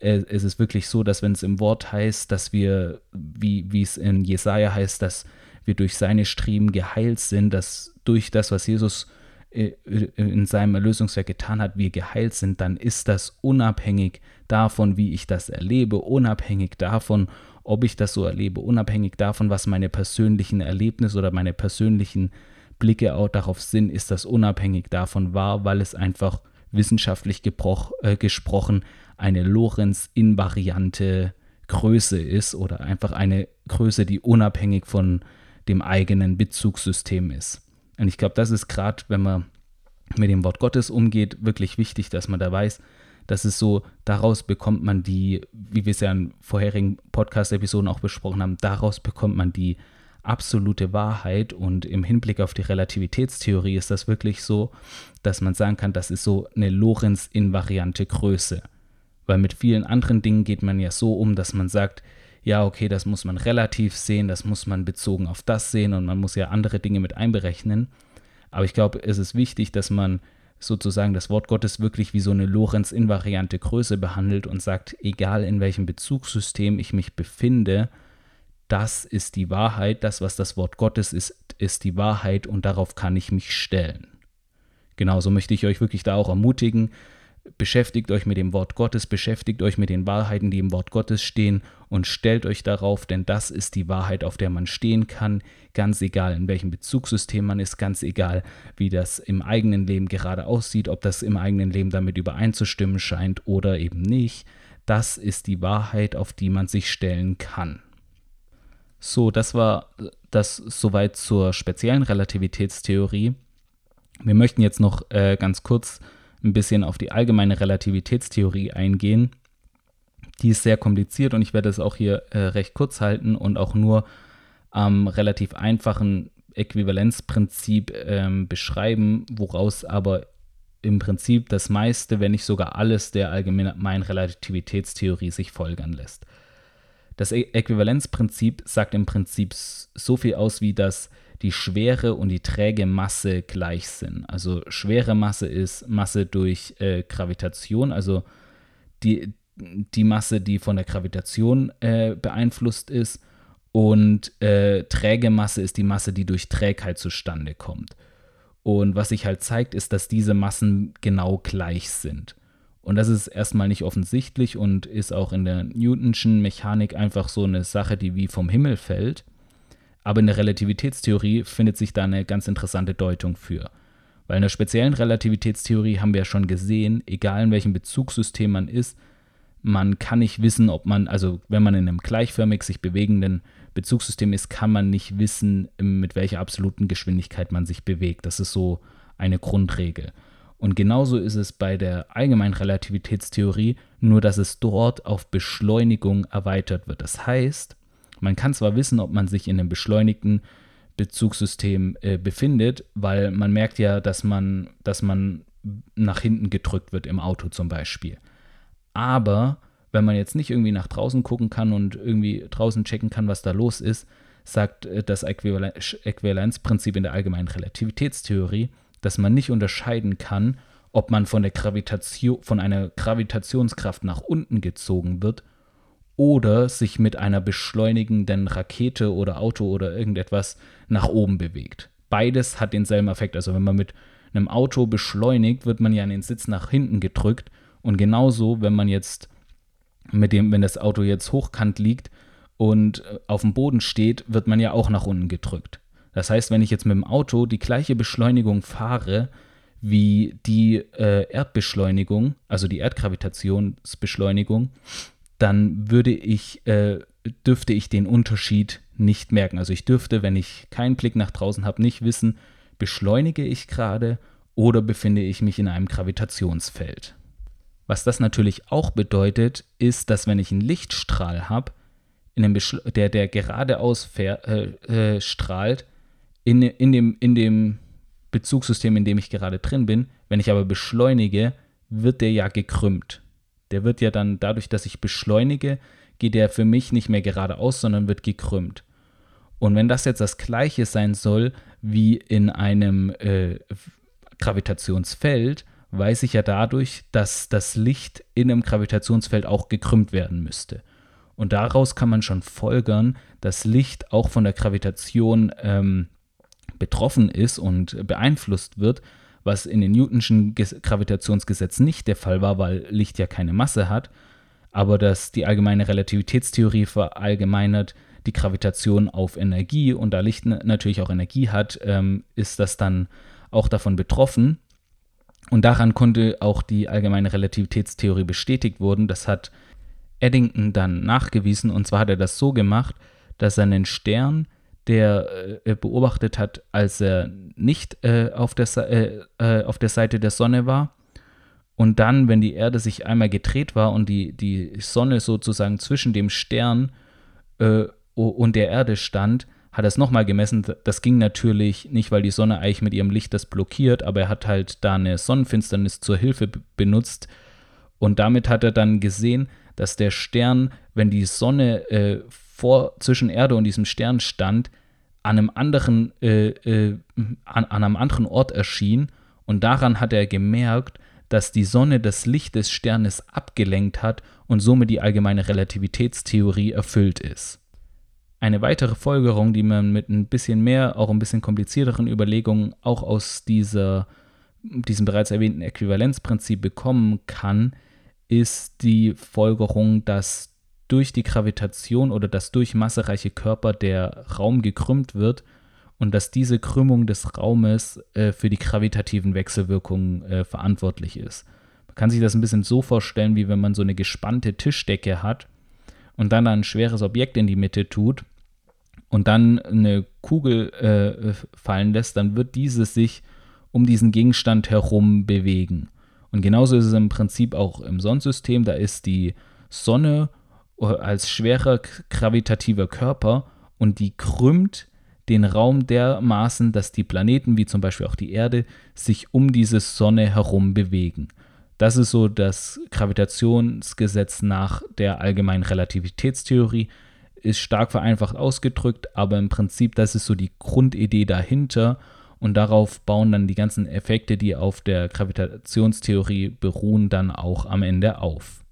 äh, es ist wirklich so, dass wenn es im Wort heißt, dass wir, wie, wie es in Jesaja heißt, dass wir durch seine Striemen geheilt sind, dass durch das, was Jesus äh, in seinem Erlösungswerk getan hat, wir geheilt sind, dann ist das unabhängig davon, wie ich das erlebe, unabhängig davon, ob ich das so erlebe, unabhängig davon, was meine persönlichen Erlebnisse oder meine persönlichen Blicke auch darauf sind, ist das unabhängig davon wahr, weil es einfach wissenschaftlich äh, gesprochen eine Lorenz-invariante Größe ist oder einfach eine Größe, die unabhängig von dem eigenen Bezugssystem ist. Und ich glaube, das ist gerade, wenn man mit dem Wort Gottes umgeht, wirklich wichtig, dass man da weiß, dass es so, daraus bekommt man die, wie wir es ja in vorherigen Podcast-Episoden auch besprochen haben, daraus bekommt man die absolute Wahrheit und im Hinblick auf die Relativitätstheorie ist das wirklich so, dass man sagen kann, das ist so eine Lorenz-invariante Größe. Weil mit vielen anderen Dingen geht man ja so um, dass man sagt, ja, okay, das muss man relativ sehen, das muss man bezogen auf das sehen und man muss ja andere Dinge mit einberechnen. Aber ich glaube, es ist wichtig, dass man sozusagen das Wort Gottes wirklich wie so eine Lorenz-invariante Größe behandelt und sagt, egal in welchem Bezugssystem ich mich befinde, das ist die Wahrheit, das, was das Wort Gottes ist, ist die Wahrheit und darauf kann ich mich stellen. Genauso möchte ich euch wirklich da auch ermutigen, beschäftigt euch mit dem Wort Gottes, beschäftigt euch mit den Wahrheiten, die im Wort Gottes stehen und stellt euch darauf, denn das ist die Wahrheit, auf der man stehen kann, ganz egal in welchem Bezugssystem man ist, ganz egal wie das im eigenen Leben gerade aussieht, ob das im eigenen Leben damit übereinzustimmen scheint oder eben nicht. Das ist die Wahrheit, auf die man sich stellen kann. So, das war das soweit zur speziellen Relativitätstheorie. Wir möchten jetzt noch äh, ganz kurz ein bisschen auf die allgemeine Relativitätstheorie eingehen. Die ist sehr kompliziert und ich werde es auch hier äh, recht kurz halten und auch nur am relativ einfachen Äquivalenzprinzip ähm, beschreiben, woraus aber im Prinzip das meiste, wenn nicht sogar alles der allgemeinen Relativitätstheorie sich folgern lässt. Das Äquivalenzprinzip sagt im Prinzip so viel aus, wie dass die schwere und die träge Masse gleich sind. Also schwere Masse ist Masse durch äh, Gravitation, also die, die Masse, die von der Gravitation äh, beeinflusst ist. Und äh, träge Masse ist die Masse, die durch Trägheit zustande kommt. Und was sich halt zeigt, ist, dass diese Massen genau gleich sind. Und das ist erstmal nicht offensichtlich und ist auch in der Newtonschen Mechanik einfach so eine Sache, die wie vom Himmel fällt. Aber in der Relativitätstheorie findet sich da eine ganz interessante Deutung für. Weil in der speziellen Relativitätstheorie haben wir ja schon gesehen, egal in welchem Bezugssystem man ist, man kann nicht wissen, ob man, also wenn man in einem gleichförmig sich bewegenden Bezugssystem ist, kann man nicht wissen, mit welcher absoluten Geschwindigkeit man sich bewegt. Das ist so eine Grundregel. Und genauso ist es bei der allgemeinen Relativitätstheorie, nur dass es dort auf Beschleunigung erweitert wird. Das heißt, man kann zwar wissen, ob man sich in einem beschleunigten Bezugssystem äh, befindet, weil man merkt ja, dass man, dass man nach hinten gedrückt wird im Auto zum Beispiel. Aber wenn man jetzt nicht irgendwie nach draußen gucken kann und irgendwie draußen checken kann, was da los ist, sagt äh, das Äquivalenzprinzip in der allgemeinen Relativitätstheorie, dass man nicht unterscheiden kann, ob man von, der Gravitation, von einer Gravitationskraft nach unten gezogen wird oder sich mit einer beschleunigenden Rakete oder Auto oder irgendetwas nach oben bewegt. Beides hat denselben Effekt. Also wenn man mit einem Auto beschleunigt, wird man ja an den Sitz nach hinten gedrückt. Und genauso, wenn man jetzt mit dem, wenn das Auto jetzt hochkant liegt und äh, auf dem Boden steht, wird man ja auch nach unten gedrückt. Das heißt, wenn ich jetzt mit dem Auto die gleiche Beschleunigung fahre, wie die äh, Erdbeschleunigung, also die Erdgravitationsbeschleunigung, dann würde ich, äh, dürfte ich den Unterschied nicht merken. Also ich dürfte, wenn ich keinen Blick nach draußen habe, nicht wissen, beschleunige ich gerade oder befinde ich mich in einem Gravitationsfeld. Was das natürlich auch bedeutet, ist, dass wenn ich einen Lichtstrahl habe, der, der geradeaus äh, äh, strahlt, in, in, dem, in dem Bezugssystem, in dem ich gerade drin bin, wenn ich aber beschleunige, wird der ja gekrümmt. Der wird ja dann dadurch, dass ich beschleunige, geht der für mich nicht mehr geradeaus, sondern wird gekrümmt. Und wenn das jetzt das gleiche sein soll wie in einem äh, Gravitationsfeld, weiß ich ja dadurch, dass das Licht in einem Gravitationsfeld auch gekrümmt werden müsste. Und daraus kann man schon folgern, dass Licht auch von der Gravitation ähm, betroffen ist und beeinflusst wird, was in den Newtonschen Gravitationsgesetzen nicht der Fall war, weil Licht ja keine Masse hat, aber dass die allgemeine Relativitätstheorie verallgemeinert die Gravitation auf Energie und da Licht natürlich auch Energie hat, ähm, ist das dann auch davon betroffen. Und daran konnte auch die allgemeine Relativitätstheorie bestätigt werden. Das hat Eddington dann nachgewiesen. Und zwar hat er das so gemacht, dass er einen Stern, der äh, beobachtet hat, als er nicht äh, auf, der, äh, äh, auf der Seite der Sonne war, und dann, wenn die Erde sich einmal gedreht war und die, die Sonne sozusagen zwischen dem Stern äh, und der Erde stand, hat er es nochmal gemessen. Das ging natürlich nicht, weil die Sonne eigentlich mit ihrem Licht das blockiert, aber er hat halt da eine Sonnenfinsternis zur Hilfe benutzt. Und damit hat er dann gesehen, dass der Stern, wenn die Sonne äh, vor, zwischen Erde und diesem Stern stand, an einem anderen, äh, äh, an, an einem anderen Ort erschien. Und daran hat er gemerkt, dass die Sonne das Licht des Sternes abgelenkt hat und somit die allgemeine Relativitätstheorie erfüllt ist. Eine weitere Folgerung, die man mit ein bisschen mehr, auch ein bisschen komplizierteren Überlegungen auch aus dieser, diesem bereits erwähnten Äquivalenzprinzip bekommen kann, ist die Folgerung, dass durch die Gravitation oder dass durch massereiche Körper der Raum gekrümmt wird und dass diese Krümmung des Raumes äh, für die gravitativen Wechselwirkungen äh, verantwortlich ist. Man kann sich das ein bisschen so vorstellen, wie wenn man so eine gespannte Tischdecke hat und dann ein schweres Objekt in die Mitte tut und dann eine Kugel äh, fallen lässt, dann wird diese sich um diesen Gegenstand herum bewegen. Und genauso ist es im Prinzip auch im Sonnensystem. Da ist die Sonne als schwerer gravitativer Körper und die krümmt den Raum dermaßen, dass die Planeten, wie zum Beispiel auch die Erde, sich um diese Sonne herum bewegen. Das ist so das Gravitationsgesetz nach der allgemeinen Relativitätstheorie. Ist stark vereinfacht ausgedrückt, aber im Prinzip, das ist so die Grundidee dahinter. Und darauf bauen dann die ganzen Effekte, die auf der Gravitationstheorie beruhen, dann auch am Ende auf.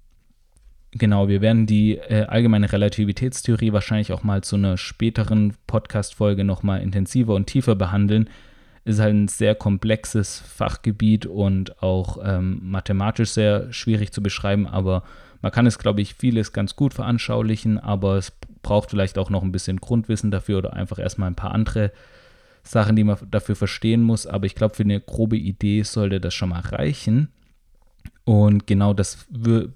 Genau, wir werden die äh, allgemeine Relativitätstheorie wahrscheinlich auch mal zu einer späteren Podcast-Folge nochmal intensiver und tiefer behandeln. Ist halt ein sehr komplexes Fachgebiet und auch ähm, mathematisch sehr schwierig zu beschreiben, aber man kann es, glaube ich, vieles ganz gut veranschaulichen, aber es braucht vielleicht auch noch ein bisschen Grundwissen dafür oder einfach erstmal ein paar andere Sachen, die man dafür verstehen muss. Aber ich glaube, für eine grobe Idee sollte das schon mal reichen. Und genau das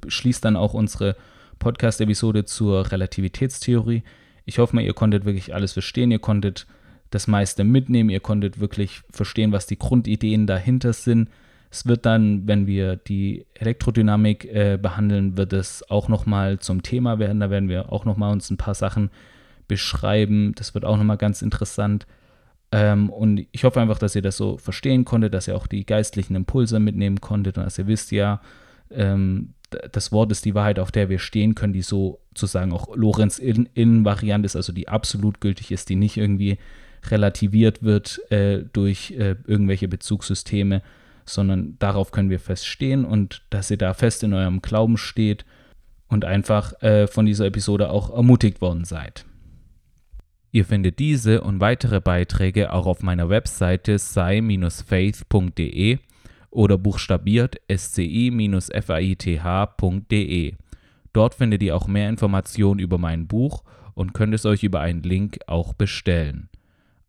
schließt dann auch unsere Podcast-Episode zur Relativitätstheorie. Ich hoffe mal, ihr konntet wirklich alles verstehen, ihr konntet das meiste mitnehmen, ihr konntet wirklich verstehen, was die Grundideen dahinter sind. Es wird dann, wenn wir die Elektrodynamik äh, behandeln, wird es auch nochmal zum Thema werden. Da werden wir auch nochmal uns ein paar Sachen beschreiben. Das wird auch nochmal ganz interessant. Ähm, und ich hoffe einfach, dass ihr das so verstehen konntet, dass ihr auch die geistlichen Impulse mitnehmen konntet und dass ihr wisst, ja, ähm, das Wort ist die Wahrheit, auf der wir stehen können, die sozusagen auch Lorenz-In-Variante ist, also die absolut gültig ist, die nicht irgendwie relativiert wird äh, durch äh, irgendwelche Bezugssysteme, sondern darauf können wir feststehen und dass ihr da fest in eurem Glauben steht und einfach äh, von dieser Episode auch ermutigt worden seid. Ihr findet diese und weitere Beiträge auch auf meiner Webseite sei-faith.de oder buchstabiert sci-faith.de. Dort findet ihr auch mehr Informationen über mein Buch und könnt es euch über einen Link auch bestellen.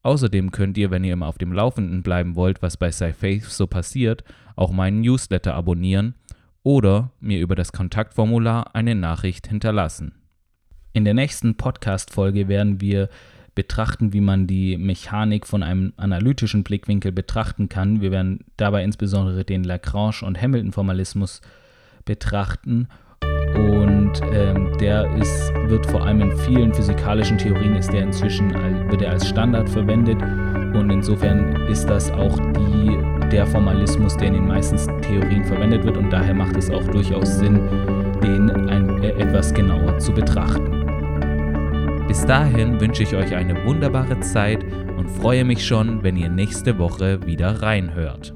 Außerdem könnt ihr, wenn ihr immer auf dem Laufenden bleiben wollt, was bei SciFaith so passiert, auch meinen Newsletter abonnieren oder mir über das Kontaktformular eine Nachricht hinterlassen. In der nächsten Podcast-Folge werden wir betrachten, wie man die Mechanik von einem analytischen Blickwinkel betrachten kann. Wir werden dabei insbesondere den Lagrange- und Hamilton-Formalismus betrachten. Und ähm, der ist, wird vor allem in vielen physikalischen Theorien ist der inzwischen wird er als Standard verwendet. Und insofern ist das auch die, der Formalismus, der in den meisten Theorien verwendet wird. Und daher macht es auch durchaus Sinn, den ein, äh, etwas genauer zu betrachten. Bis dahin wünsche ich euch eine wunderbare Zeit und freue mich schon, wenn ihr nächste Woche wieder reinhört.